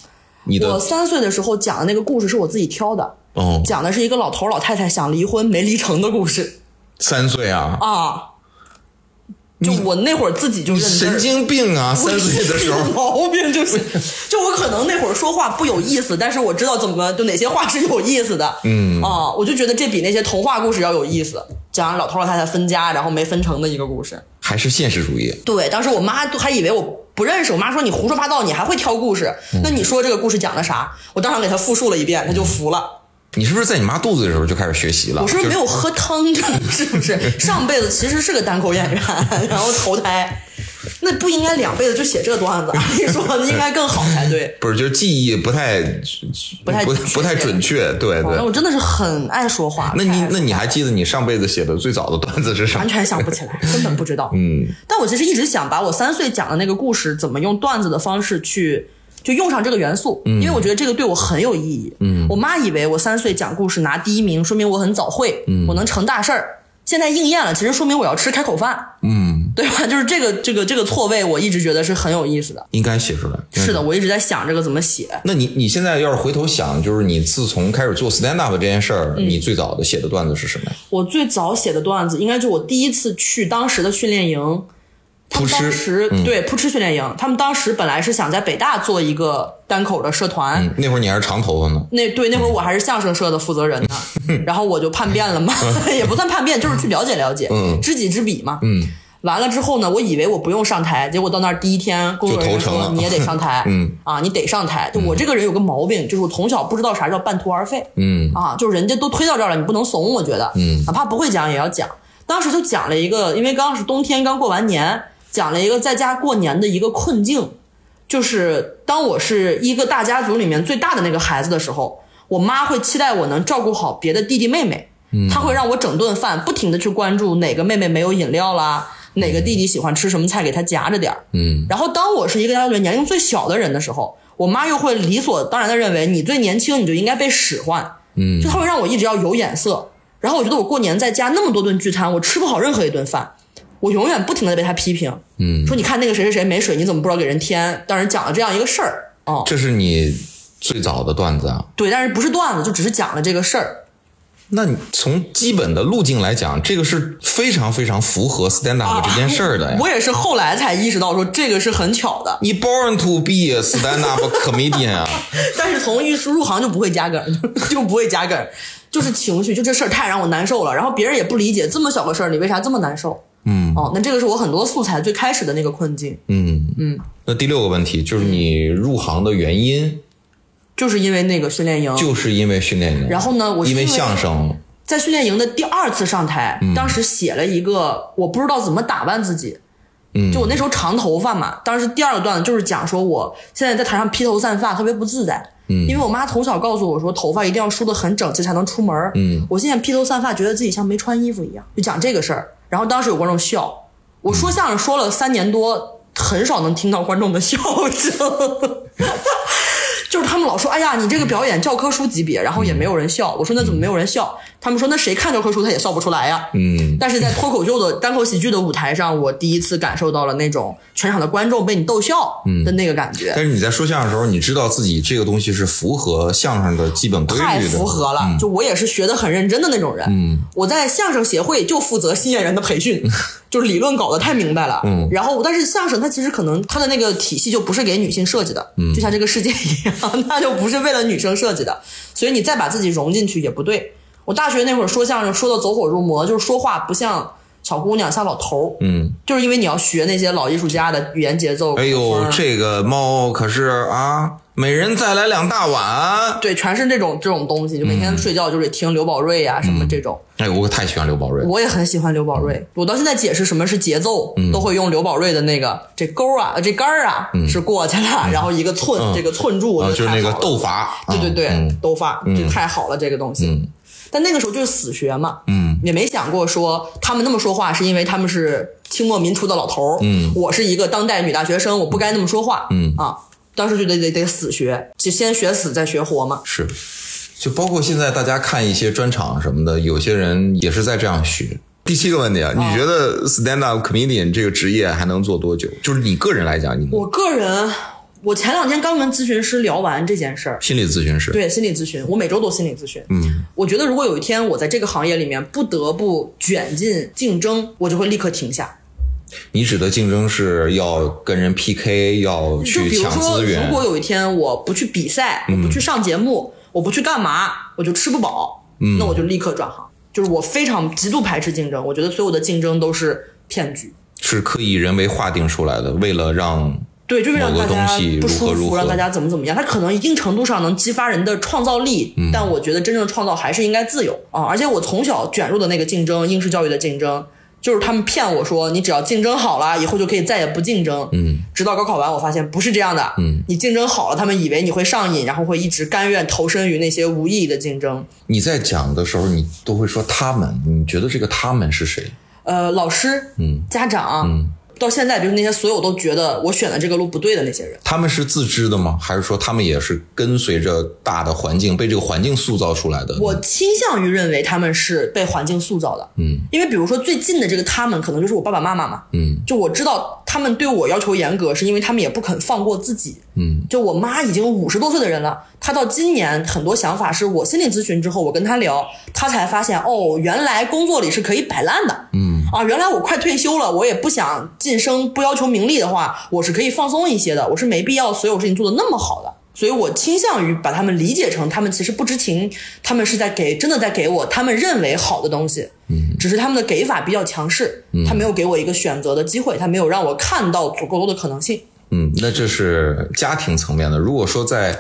你
我三岁的时候讲的那个故事是我自己挑的，
哦，
讲的是一个老头老太太想离婚没离成的故事
三岁啊，
啊。就我那会儿自己就
你
认字
神经病啊！
我
三岁的时
有
候，
毛病就是，就我可能那会儿说话不有意思，但是我知道怎么就哪些话是有意思的，
嗯
啊，我就觉得这比那些童话故事要有意思，讲老头老太太分家然后没分成的一个故事。
还是现实主义。
对，当时我妈都还以为我不认识，我妈说你胡说八道，你还会挑故事？
嗯
那你说这个故事讲的啥？我当场给她复述了一遍，她就服了。
你是不是在你妈肚子的时候就开始学习了？
我是不是没有喝汤？是不是上辈子其实是个单口演员，然后投胎？那不应该两辈子就写这个段子，按理说应该更好才对。
不是，就是记忆不太不
不太确
不太准确，对
对我。真的是很爱说话。
那你那你还记得你上辈子写的最早的段子是啥
完？全想不起来，根本不知道。
嗯，
但我其实一直想把我三岁讲的那个故事，怎么用段子的方式去就用上这个元素，因为我觉得这个对我很有意义。嗯，我妈以为我三岁讲故事拿第一名，说明我很早会，我能成大事儿。现在应验了，其实说明我要吃开口饭，
嗯，
对吧？就是这个这个这个错位，我一直觉得是很有意思的。
应该写出来。
是的，。我一直在想这个怎么写。
那你你现在要是回头想，就是你自从开始做 stand up 这件事儿，
嗯
你最早的写的段子是什么呀？
我最早写的段子，应该就我第一次去当时的训练营。他们当时、
嗯
对扑哧训练营，他们当时本来是想在北大做一个单口的社团，
嗯，那会儿你还是长头发呢。
那对那会儿我还是相声社的负责人呢，然后我就叛变了嘛，也不算叛变，就是去了解了解，
嗯
知己知彼嘛。
嗯，
完了之后呢，我以为我不用上台，结果到那儿第一天，工作人员说你也得上台，
嗯
啊，你得上台。就我这个人有个毛病，就是我从小不知道啥叫半途而废，
嗯
啊，就是人家都推到这儿了，你不能怂，我觉得，
嗯
哪怕不会讲也要讲。当时就讲了一个，因为刚是冬天，刚过完年，讲了一个在家过年的一个困境，就是当我是一个大家族里面最大的那个孩子的时候，我妈会期待我能照顾好别的弟弟妹妹，她会让我整顿饭，不停的去关注哪个妹妹没有饮料啦，哪个弟弟喜欢吃什么菜，给他夹着点儿。
嗯
然后当我是一个家族里年龄最小的人的时候，我妈又会理所当然的认为你最年轻，你就应该被使唤，
嗯
就她会让我一直要有眼色。然后我觉得我过年在家那么多顿聚餐，我吃不好任何一顿饭，我永远不停的被他批评，
嗯，
说你看那个谁谁谁没水，你怎么不知道给人添？当时讲了这样一个事儿，哦，
这是你最早的段子啊。
对，但是不是段子，就只是讲了这个事儿。
那你从基本的路径来讲，这个是非常非常符合 stand up 这件事儿的呀。
我也是后来才意识到说这个是很巧的，
你 born to be a stand up comedian 啊，
但是从一入行就不会加梗，就不会加梗，就是情绪，就这事儿太让我难受了，然后别人也不理解，这么小个事儿你为啥这么难受？
嗯
哦，那这个是我很多素材最开始的那个困境，
嗯嗯。那第六个问题就是你入行的原因，
就是因为那个训练营，
就是因为训练营。
然后呢我是因为
因为相声，
在训练营的第二次上台，
嗯
当时写了一个我不知道怎么打扮自己。
嗯
就我那时候长头发嘛，当时第二个段子就是讲说我现在在台上披头散发，特别不自在。嗯，因为我妈从小告诉我说，头发一定要梳得很整齐才能出门。
嗯，
我现在披头散发，觉得自己像没穿衣服一样，就讲这个事儿。然后当时有观众笑，我说相声说了三年多，很少能听到观众的笑声。就是他们老说，哎呀，你这个表演教科书级别，然后也没有人笑。我说那怎么没有人笑？他们说那谁看教科书他也笑不出来呀。
嗯
但是在脱口秀的单口喜剧的舞台上，我第一次感受到了那种全场的观众被你逗笑的那个感觉，
但是你在说相声的时候，你知道自己这个东西是符合相声的基本规律的，
太符合了。就我也是学的很认真的那种人。
嗯，
我在相声协会就负责新演员的培训，就是理论搞得太明白了。
嗯
然后但是相声它其实可能它的那个体系就不是给女性设计的，嗯，就像这个世界一样，它就不是为了女生设计的，所以你再把自己融进去也不对。我大学那会儿说相声说的走火入魔，就是说话不像小姑娘，像老头儿。
嗯，
就是因为你要学那些老艺术家的语言节奏。
哎呦，这个猫可是啊，每人再来两大碗。
对，全是这种这种东西，就每天睡觉就得听刘宝瑞呀、什么这种。
哎，我太喜欢刘宝瑞了。
我也很喜欢刘宝瑞，我到现在解释什么是节奏，都会用刘宝瑞的那个这钩啊，这杆儿啊、是过去了，然后一个寸，这个寸柱，我
啊，
觉
就是那个斗法。
对对对，
嗯
斗法，这太好了，这个东西。但那个时候就是死学嘛，
嗯，
也没想过说他们那么说话是因为他们是清末民初的老头儿，
嗯，
我是一个当代女大学生，我不该那么说话，
嗯。
啊，当时就得得得死学，就先学死再学活嘛。
是，就包括现在大家看一些专场什么的，有些人也是在这样学。第七个问题啊，你觉得 stand up comedian 这个职业还能做多久？就是你个人来讲，你
我个人，我前两天刚跟咨询师聊完这件事儿，
心理咨询师，
对心理咨询，我每周都心理咨询。
嗯，
我觉得如果有一天我在这个行业里面不得不卷进竞争，我就会立刻停下。
你指的竞争是要跟人 PK，要
就
去抢资源
如。果有一天我不去比赛，我不去上节目，我不去干嘛，我就吃不饱，那我就立刻转行。就是我非常极度排斥竞争，我觉得所有的竞争都是骗局。
是刻意人为划定出来的，为了让
对，就是让大家
东西
不舒服，
如何如何
让大家怎么怎么样。它可能一定程度上能激发人的创造力，
嗯
但我觉得真正创造还是应该自由啊！而且我从小卷入的那个竞争，应试教育的竞争，就是他们骗我说你只要竞争好了，以后就可以再也不竞争。
嗯，
直到高考完，我发现不是这样的。
嗯，
你竞争好了，他们以为你会上瘾，然后会一直甘愿投身于那些无意义的竞争。
你在讲的时候，你都会说他们，你觉得这个他们是谁？
呃，老师、
嗯
家长，
嗯
到现在，就是那些所有都觉得我选的这个路不对的那些人。
他们是自知的吗？还是说他们也是跟随着大的环境，被这个环境塑造出来的？
我倾向于认为他们是被环境塑造的，
嗯，
因为比如说最近的这个他们，可能就是我爸爸妈妈嘛，
嗯
就我知道他们对我要求严格，是因为他们也不肯放过自己。
嗯，
就我妈已经五十多岁的人了，她到今年很多想法是我心理咨询之后，我跟她聊，她才发现哦，原来工作里是可以摆烂的。
嗯
啊，原来我快退休了，我也不想晋升，不要求名利的话，我是可以放松一些的，我是没必要所有事情做得那么好的。所以我倾向于把他们理解成，他们其实不知情，他们是在给真的在给我他们认为好的东西，
嗯，
只是他们的给法比较强势，他没有给我一个选择的机会，他没有让我看到足够多的可能性。
嗯，那这是家庭层面的。如果说在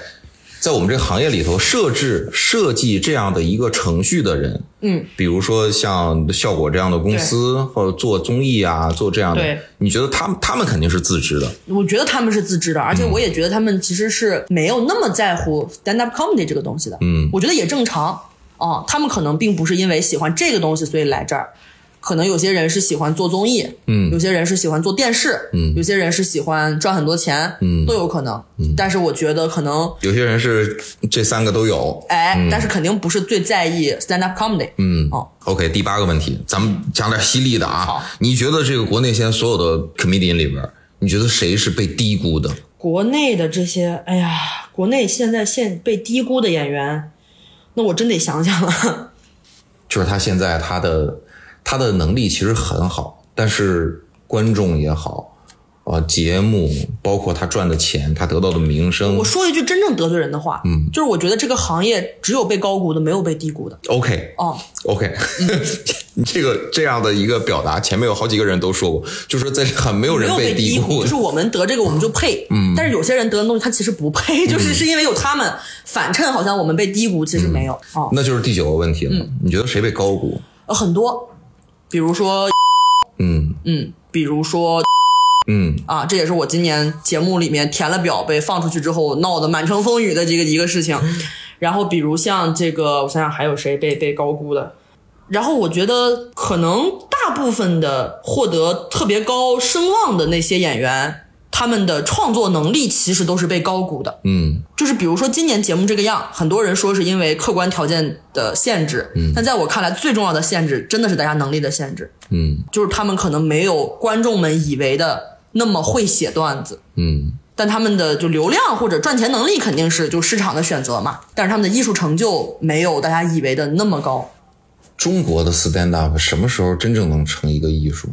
在我们这个行业里头设置设计这样的一个程序的人，
嗯，
比如说像效果这样的公司，或者做综艺啊，做这样的
对，
你觉得他们他们肯定是自知的，
我觉得他们是自知的，而且我也觉得他们其实是没有那么在乎 stand up comedy 这个东西的。
嗯。
我觉得也正常。哦、他们可能并不是因为喜欢这个东西所以来这儿，可能有些人是喜欢做综艺，
嗯
有些人是喜欢做电视，
嗯
有些人是喜欢赚很多钱，
嗯
都有可能。但是我觉得可能，
有些人是这三个都有。
哎，但是肯定不是最在意 stand up comedy。
嗯
哦
，OK，第八个问题，咱们讲点犀利的啊
好。
你觉得这个国内现在所有的 comedian 里边，你觉得谁是被低估的？
国内的这些，哎呀，国内现在现被低估的演员，那我真得想想了。
就是他现在他的他的能力其实很好，但是观众也好，啊，节目包括他赚的钱，他得到的名声
我说一句真正得罪人的话，嗯，就是我觉得这个行业只有被高估的，没有被低估的。
，OK
哦
，OK，你 这个这样的一个表达，前面有好几个人都说过，就是在很没有人
被
低
估，就是我们得这个我们就配，嗯，但是有些人得的东西他其实不配，就是是因为有他们反衬，好像我们被低估，其实没有哦，
那就是第九个问题了。
嗯。
你觉得谁被高估？
呃很多，比如说，
嗯
嗯，比如说
嗯
啊，这也是我今年节目里面填了表被放出去之后闹得满城风雨的这个一个事情。然后比如像这个，我想想还有谁被被高估的。然后我觉得可能大部分的获得特别高声望的那些演员，他们的创作能力其实都是被高估的。
嗯
就是比如说今年节目这个样，很多人说是因为客观条件的限制，嗯，但在我看来，最重要的限制真的是大家能力的限制。
嗯
就是他们可能没有观众们以为的那么会写段子，
嗯
但他们的就流量或者赚钱能力肯定是就市场的选择嘛，但是他们的艺术成就没有大家以为的那么高。
中国的 stand up 什么时候真正能成一个艺术？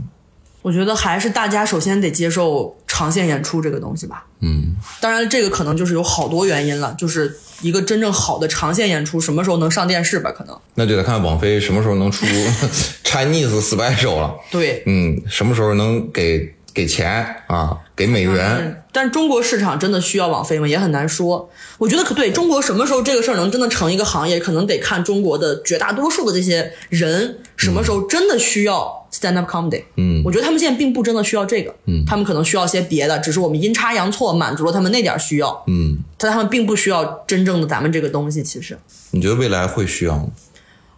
我觉得还是大家首先得接受长线演出这个东西吧。
嗯
当然，这个可能就是有好多原因了，就是一个真正好的长线演出什么时候能上电视吧？可能
那就得看网飞什么时候能出 Chinese special 了。
对，
嗯，什么时候能给给钱啊？给美元？
嗯，但中国市场真的需要网飞吗？也很难说。我觉得可对中国什么时候这个事儿能真的成一个行业，可能得看中国的绝大多数的这些人什么时候真的需要 stand up comedy。
嗯
我觉得他们现在并不真的需要这个，嗯，他们可能需要些别的，只是我们阴差阳错满足了他们那点儿需要，
嗯，
但他们并不需要真正的咱们这个东西。其实，
你觉得未来会需要吗？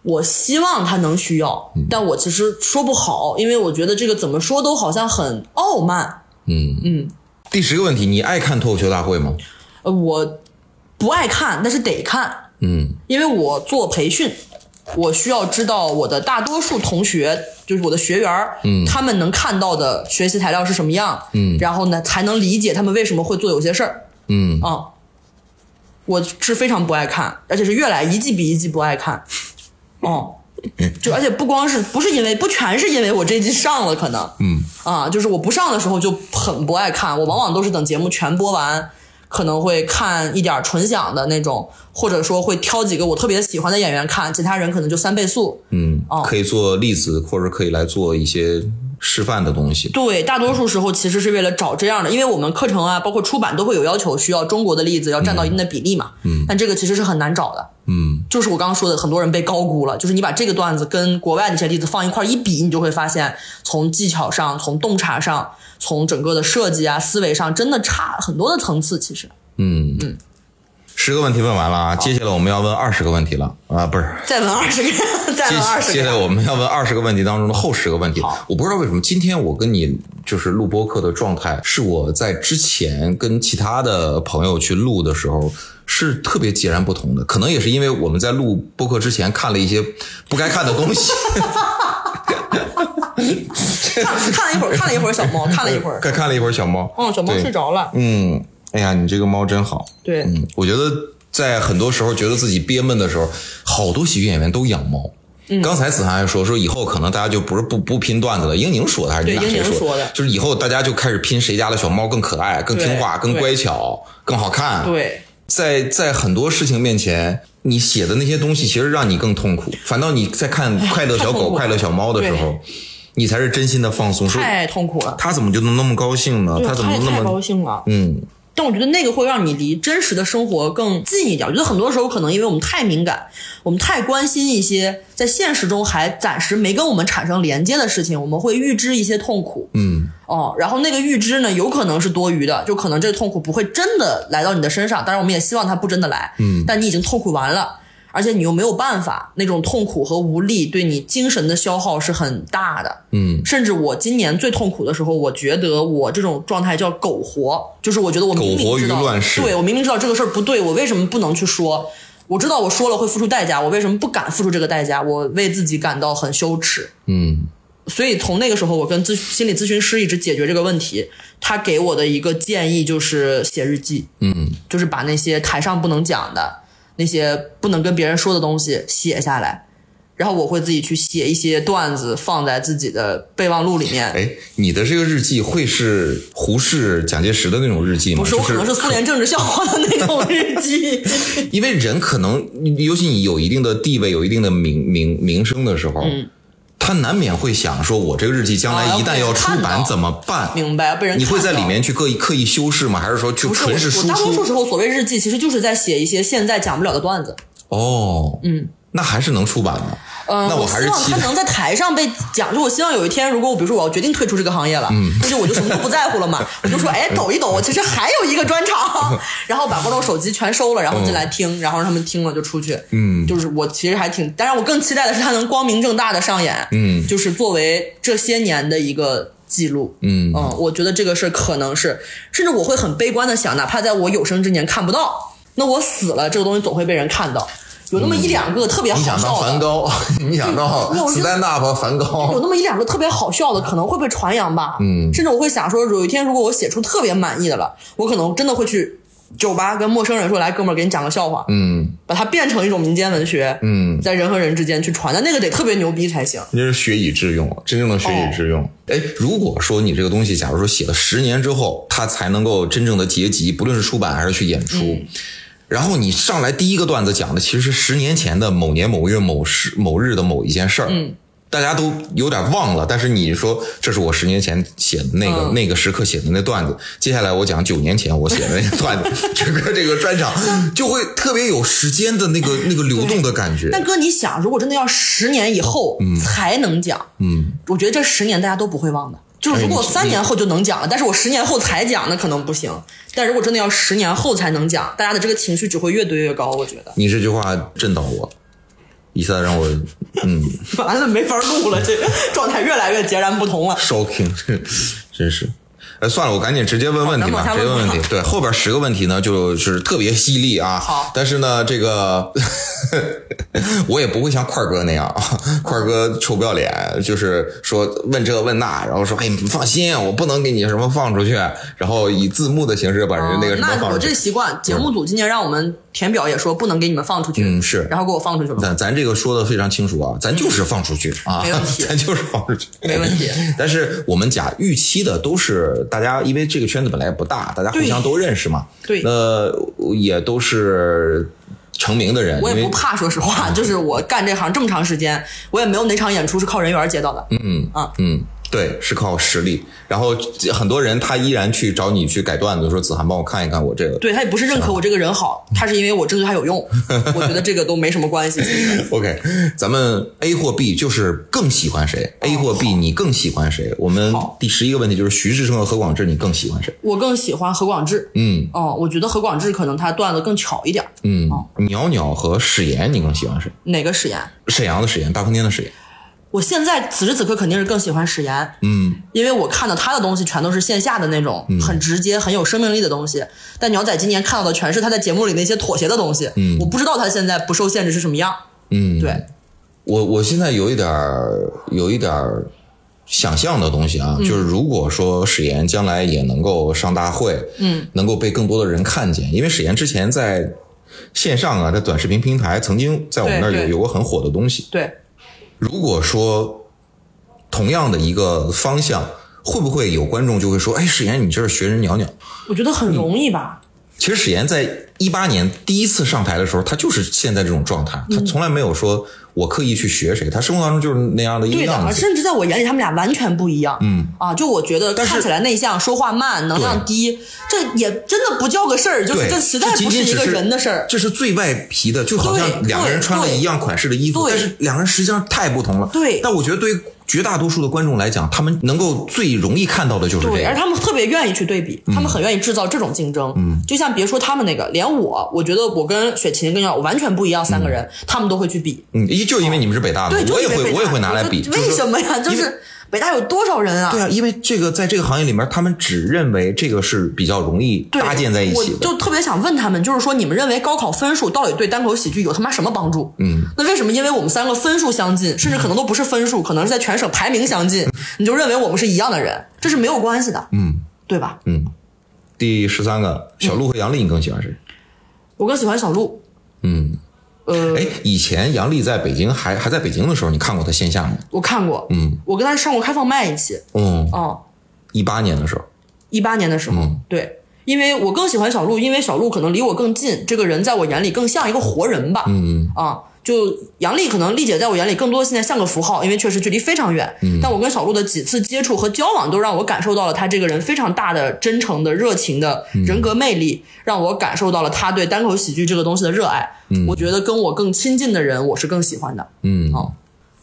我希望他能需要，但我其实说不好，因为我觉得这个怎么说都好像很傲慢。
嗯
嗯，
第十个问题，你爱看脱口秀大会吗？
呃，我不爱看，但是得看。
嗯
因为我做培训，我需要知道我的大多数同学，就是我的学员儿，嗯，他们能看到的学习材料是什么样，
嗯。
然后呢，才能理解他们为什么会做有些事儿。
嗯。
啊、我是非常不爱看，而且是越来一季比一季不爱看，哦。就而且不光是不是因为不全是因为我这季上了可能。
嗯。
啊，就是我不上的时候就很不爱看，我往往都是等节目全播完，可能会看一点纯享的那种，或者说会挑几个我特别喜欢的演员看，其他人可能就三倍速。
嗯
哦，
可以做例子，或者可以来做一些示范的东西。
对，大多数时候其实是为了找这样的，因为我们课程啊，包括出版都会有要求，需要中国的例子要占到一定的比例嘛。嗯，但这个其实是很难找的。
嗯
就是我刚刚说的，很多人被高估了。就是你把这个段子跟国外那些例子放一块儿一比，你就会发现，从技巧上、从洞察上、从整个的设计啊、思维上，真的差很多的层次。其实，
嗯嗯，十个问题问完了啊，接下来我们要问二十个问题了啊，不是。
再问二十个，再问二十个。
接接下来我们要问二十个问题当中的后十个问题
好。
我不知道为什么今天我跟你就是录播课的状态，是我在之前跟其他的朋友去录的时候是特别截然不同的。可能也是因为我们在录播课之前看了一些不该看的东西，
看 看了一会儿，看了一会儿小猫，看了一会儿。
看看了一会儿小猫。
嗯，小猫睡着了。
嗯，哎呀，你这个猫真好。
对，
嗯，我觉得在很多时候觉得自己憋闷的时候，好多喜剧演员都养猫。
嗯
刚才子涵还说说以后可能大家就不是不不拼段子了，英宁说的还是你俩谁说
的
就是以后大家就开始拼谁家的小猫更可爱、更听话、更乖巧、更好看。，
对，
在在很多事情面前，你写的那些东西其实让你更痛苦，反倒你在看 快乐小狗、快乐小猫的时候，你才是真心的放松。说
太痛苦了。
他怎么就能那么高兴呢？他怎么那么高
兴了。
嗯
但我觉得那个会让你离真实的生活更近一点。我觉得很多时候可能因为我们太敏感，我们太关心一些在现实中还暂时没跟我们产生连接的事情，我们会预知一些痛苦。
嗯
哦，然后那个预知呢，有可能是多余的，就可能这个痛苦不会真的来到你的身上。当然，我们也希望它不真的来。
嗯
但你已经痛苦完了，而且你又没有办法，那种痛苦和无力对你精神的消耗是很大的。
嗯
甚至我今年最痛苦的时候，我觉得我这种状态叫苟活，就是我觉得我明
苟活于
明知道，
乱世
对我明明知道这个事儿不对，我为什么不能去说？我知道我说了会付出代价，我为什么不敢付出这个代价？我为自己感到很羞耻。
嗯
所以从那个时候，我跟咨心理咨询师一直解决这个问题。他给我的一个建议就是写日记，
嗯
就是把那些台上不能讲的、那些不能跟别人说的东西写下来，然后我会自己去写一些段子放在自己的备忘录里面。
哎，你的这个日记会是胡适、蒋介石的那种日记吗？
不是，我可能是苏联政治笑话的那种日记。
因为人可能，尤其你有一定的地位、有一定的名名名声的时候，
嗯
他难免会想说，我这个日记将来
啊
一旦要出版怎么办？
明白？被人
你会在里面去刻意刻意修饰吗？还是说就
不是
纯是输
我我大多数？时候所谓日记，其实就是在写一些现在讲不了的段子。
哦，嗯，那还是能出版的。
嗯，
那
我希望
还是希望
他能在台上被讲。就我希望有一天，如果我比如说我要决定退出这个行业了，
嗯
那就我就什么都不在乎了嘛，我就说，哎，抖一抖，我其实还有一个专场，然后把观众手机全收了，然后进来听，然后让他们听了就出去。
嗯
就是我其实还挺，当然我更期待的是他能光明正大的上演，
嗯
就是作为这些年的一个记录。
嗯
嗯，我觉得这个是可能是，甚至我会很悲观的想，哪怕在我有生之年看不到，那我死了，这个东西总会被人看到。有那么一两个特别好
你想到
笑的，
梵高，你想到
我就
stand up 梵
有，那么一两个特别好笑的，可能会被传扬吧。
嗯
甚至我会想说，有一天如果我写出特别满意的了，我可能真的会去酒吧跟陌生人说：“来，哥们儿，给你讲个笑话。”
嗯
把它变成一种民间文学，
嗯，
在人和人之间去传，但那个得特别牛逼才行。
那是学以致用，真正的学以致用。
哦
哎，如果说你这个东西，假如说写了十年之后，它才能够真正的结集，不论是出版还是去演出。
嗯
然后你上来第一个段子讲的其实是十年前的某年某月某时某日的某一件事儿，
嗯，
大家都有点忘了，但是你说这是我十年前写的那个、
嗯。
那个时刻写的那段子，接下来我讲九年前我写的那个段子，整个这个专场就会特别有时间的那个那个流动的感觉。
但哥，你想，如果真的要十年以后才能讲，
嗯，
我觉得这十年大家都不会忘的。就是如果三年后就能讲了，但是我十年后才讲，那可能不行。但如果真的要十年后才能讲，大家的这个情绪只会越堆越高。我觉得
你这句话震到我，一下让我嗯。
完了没法录了，这个状态越来越截然不同了。
shocking，真是。哎，算了，我赶紧直接问问题吧，直接问问题。对，后边十个问题呢，就是特别犀利啊。
好
但是呢，这个 我也不会像块哥那样，块哥臭不要脸，就是说问这问那，然后说，哎，你放心，我不能给你什么放出去，然后以字幕的形式把人家那个什么
哦那我这
放出去。
习惯，节目组今年让我们填表也说不能给你们放出去，
嗯是。
然后给我放出去了。
咱咱这个说的非常清楚啊，咱就是放出去啊，
没问题
咱就是放出去，
没问题。
但是我们讲预期的都是大家，因为这个圈子本来也不大，大家互相都认识嘛，
对。
那也都是成名的人，
我也不怕，说实话，就是我干这行这么长时间，我也没有哪场演出是靠人缘接到的。
嗯
啊。
嗯，对，是靠实力。然后很多人他依然去找你去改段子，说子涵帮我看一看我这个。
对他也不是认可我这个人好，他是因为我真的对他有用。我觉得这个都没什么关系。
OK，咱们 A 或 B 就是更喜欢谁？A 或 B 你更喜欢谁？我们第十一个问题就是徐志胜和何广智，你更喜欢谁？
我更喜欢何广智。
嗯
哦，我觉得何广智可能他段子更巧一点。
嗯
哦，
袅袅和史岩，你更喜欢谁？
哪个史岩？
沈阳的史岩，大风天的史岩。
我现在此时此刻肯定是更喜欢史岩，
嗯
因为我看到他的东西全都是线下的那种很直接、很有生命力的东西。但鸟仔今年看到的全是他在节目里那些妥协的东西。
嗯
我不知道他现在不受限制是什么样。
嗯，
对，
我我现在有一点儿有一点儿想象的东西啊，就是如果说史岩将来也能够上大会，
嗯，
能够被更多的人看见，因为史岩之前在线上啊，在短视频平台曾经在我们那儿有有过很火的东西。
对，
如果说同样的一个方向，会不会有观众就会说，哎，史岩你这是学人袅袅？
我觉得很容易吧。
其实史岩在一八年第一次上台的时候，他就是现在这种状态，他从来没有说我刻意去学谁，他生活当中就是那样的一个
对
子。
甚至在我眼里，他们俩完全不一样。
嗯
啊，就我觉得看起来内向、说话慢、能量低，这也真的不叫个事儿，就是，这实在不是一个人的事儿。
这是最外皮的，就好像两个人穿了一样款式的衣服，但是两个人实际上太不同了。
对
但我觉得对于绝大多数的观众来讲，他们能够最容易看到的就是这
对，而。他们特别愿意去对比，他们很愿意制造这种竞争。嗯，就像别说他们那个，连我，我觉得我跟雪琴跟耀完全不一样，三个人、他们都会去比。
嗯，一就因为你们是北大的，
对，
我也会，我也会拿来比。
为什么呀？就是北大有多少人啊？
对啊，因为这个在这个行业里面，他们只认为这个是比较容易搭建在一起的。
我就特别想问他们，就是说你们认为高考分数到底对单口喜剧有他妈什么帮助？
嗯，
那为什么因为我们三个分数相近，甚至可能都不是分数，可能是在全省排名相近，你就认为我们是一样的人？这是没有关系的，
嗯
对吧？
嗯。第十三个，小鹿和杨笠，你更喜欢谁？
我更喜欢小鹿，
嗯，
呃，
哎，以前杨笠在北京还还在北京的时候，你看过他线下吗？
我看过，嗯，我跟他上过开放麦一期，
嗯，
哦，
一八年的时候，
一八年的时候，
嗯
对，因为我更喜欢小鹿，因为小鹿可能离我更近，这个人在我眼里更像一个活人吧，
嗯
啊，就杨丽可能丽姐在我眼里更多现在像个符号，因为确实距离非常远。
嗯
但我跟小鹿的几次接触和交往，都让我感受到了他这个人非常大的真诚的热情的人格魅力，让我感受到了他对单口喜剧这个东西的热爱。我觉得跟我更亲近的人，我是更喜欢的。
嗯，
哦，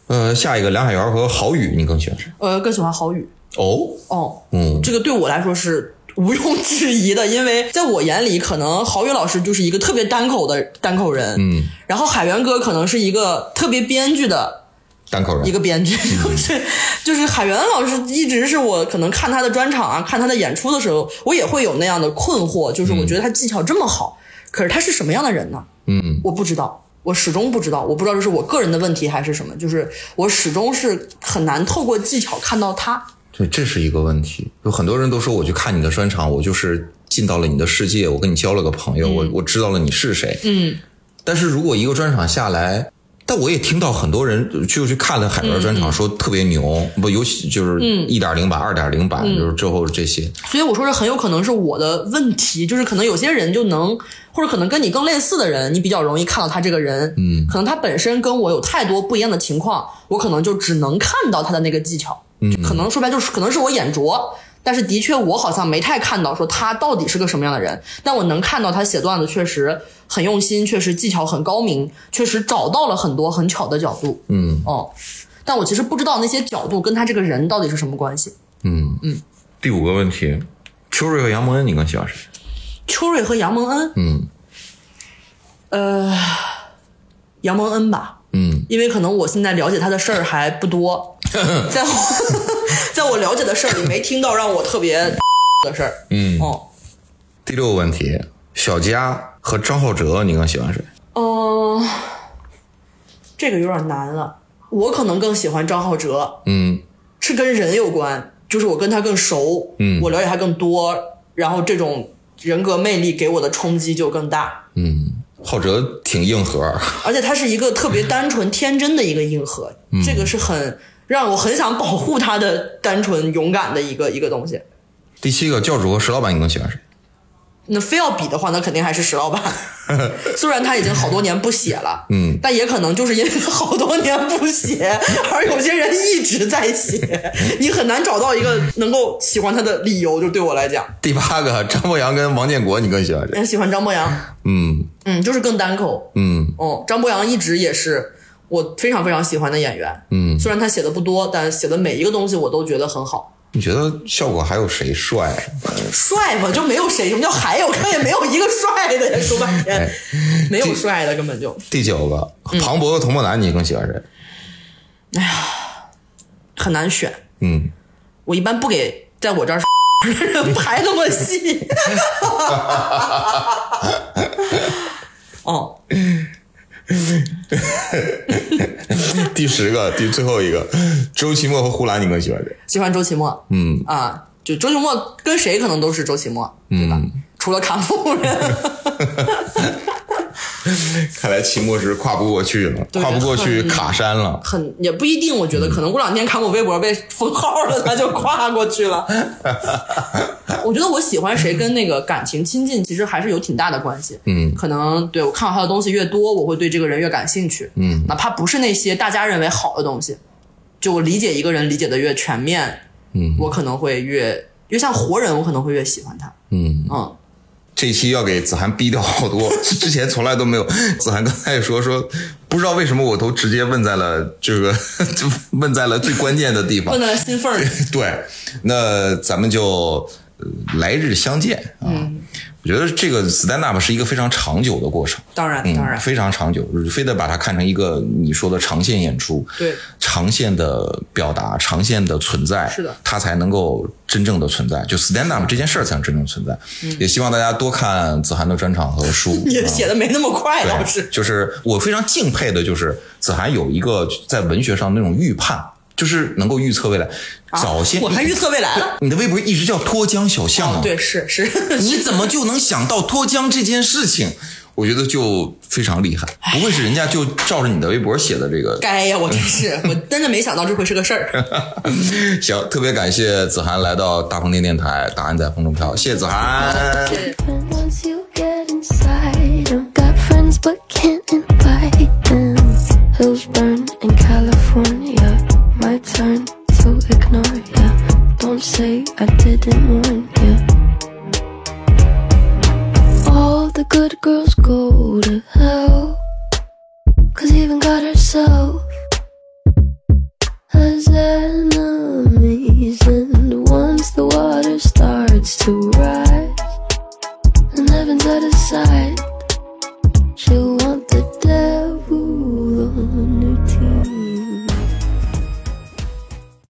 呃，下一个梁海源和郝宇，你更喜欢谁？
呃，更喜欢郝宇。
哦，
哦，
嗯
这个对我来说是毋庸置疑的，因为在我眼里，可能郝宇老师就是一个特别单口的单口人，
嗯，
然后海源哥可能是一个特别编剧的
单口人，
一个编剧，就是就是海源老师一直是我可能看他的专场啊，看他的演出的时候，我也会有那样的困惑，就是我觉得他技巧这么好，可是他是什么样的人呢？
嗯
我不知道。我始终不知道，我不知道这是我个人的问题还是什么，就是我始终是很难透过技巧看到他。
对，这是一个问题。有很多人都说，我去看你的专场，我就是进到了你的世界，我跟你交了个朋友，我我知道了你是谁。
嗯，
但是如果一个专场下来，但我也听到很多人就去看了海源专场，说特别牛，不，尤其就是一点零版、二点零版，就是之后这些。
所以我说这很有可能是我的问题，就是可能有些人就能，或者可能跟你更类似的人，你比较容易看到他这个人，嗯，可能他本身跟我有太多不一样的情况，我可能就只能看到他的那个技巧，嗯，可能说白就是可能是我眼拙，但是的确我好像没太看到说他到底是个什么样的人，但我能看到他写段子确实很用心，确实技巧很高明，确实找到了很多很巧的角度，
嗯
哦，但我其实不知道那些角度跟他这个人到底是什么关系。
嗯嗯。第五个问题，秋瑞和杨蒙恩，你更喜欢谁？
秋瑞和杨蒙恩，
嗯
呃，杨蒙恩吧，
嗯
因为可能我现在了解他的事儿还不多，在我 在我了解的事儿里没听到让我特别 的事儿。
嗯。
哦，
第六个问题，小佳和张浩哲，你更喜欢谁？
嗯、这个有点难了。我可能更喜欢张浩哲，
嗯
是跟人有关，就是我跟他更熟，
嗯
我了解他更多，然后这种人格魅力给我的冲击就更大。
嗯，浩哲挺硬核。
而且他是一个特别单纯天真的一个硬核，这个是很让我很想保护他的单纯勇敢的一个一个东西。
第七个教主和石老板，你更喜欢谁？
那非要比的话，那肯定还是石老板。虽然他已经好多年不写了，
嗯，
但也可能就是因为好多年不写，而有些人一直在写，你很难找到一个能够喜欢他的理由。就对我来讲，
第八个张博洋跟王建国，你更喜欢谁？
人喜欢张博洋，
嗯
嗯，就是更单口。
嗯
哦，张博洋一直也是我非常非常喜欢的演员。
嗯，
虽然他写的不多，但写的每一个东西我都觉得很好。
你觉得效果还有谁帅？
帅嘛，就没有谁，什么叫还有？看也没有一个帅的呀，说半天
哎
没有帅的，根本就
第九个庞博和童漠南，你更喜欢谁？
哎呀很难选。
嗯，
我一般不给在我这儿 排那么细。哦，
第十个，第最后一个，周奇墨和呼兰，你更喜欢谁？
喜欢周奇墨
嗯
啊，就周奇墨跟谁可能都是周奇墨，对吧？除了卡夫人，
看来期末是跨不过去了，跨不过去卡山了。
很也不一定。我觉得可能过两天看我微博被封号了，他就跨过去了。我觉得我喜欢谁跟那个感情亲近，其实还是有挺大的关系。
嗯
可能对我看到他的东西越多，我会对这个人越感兴趣。
嗯
哪怕不是那些大家认为好的东西，就我理解一个人理解的越全面，
嗯
我可能会越越像活人，我可能会越喜欢他。
嗯，
嗯，
这期要给子涵逼掉好多，之前从来都没有。子涵刚才也说说，不知道为什么我都直接问在了这个，就问在了最关键的地方
问。在了心缝儿。
对，那咱们就呃来日相见啊。
嗯
我觉得这个 stand up 是一个非常长久的过程，
当然，
嗯，
当然，
非常长久，非得把它看成一个你说的长线演出，
对，
长线的表达，长线的存在，
是的
它才能够真正的存在，就 stand up 这件事儿才能真正存在。也希望大家多看子涵的专场和书，
也
啊
写的没那么快，倒
对，
是。
就是我非常敬佩的，就是子涵有一个在文学上那种预判，就是能够预测未来。早先
啊我还预测未来了。
你的微博一直叫脱缰小象啊，
对，是是，
你怎么就能想到脱缰这件事情？我觉得就非常厉害，不会是人家就照着你的微博写的这个？
该呀，我真是，我真的没想到这会是个事儿。
行，特别感谢子涵来到大风天电台，答案在风中飘，谢谢子涵。
burn in California. turn to ignore you. Yeah. Don't say I didn't warn you. All the good girls go to hell. Cause even God herself has enemies. And once the water starts to rise, and heaven's out of sight.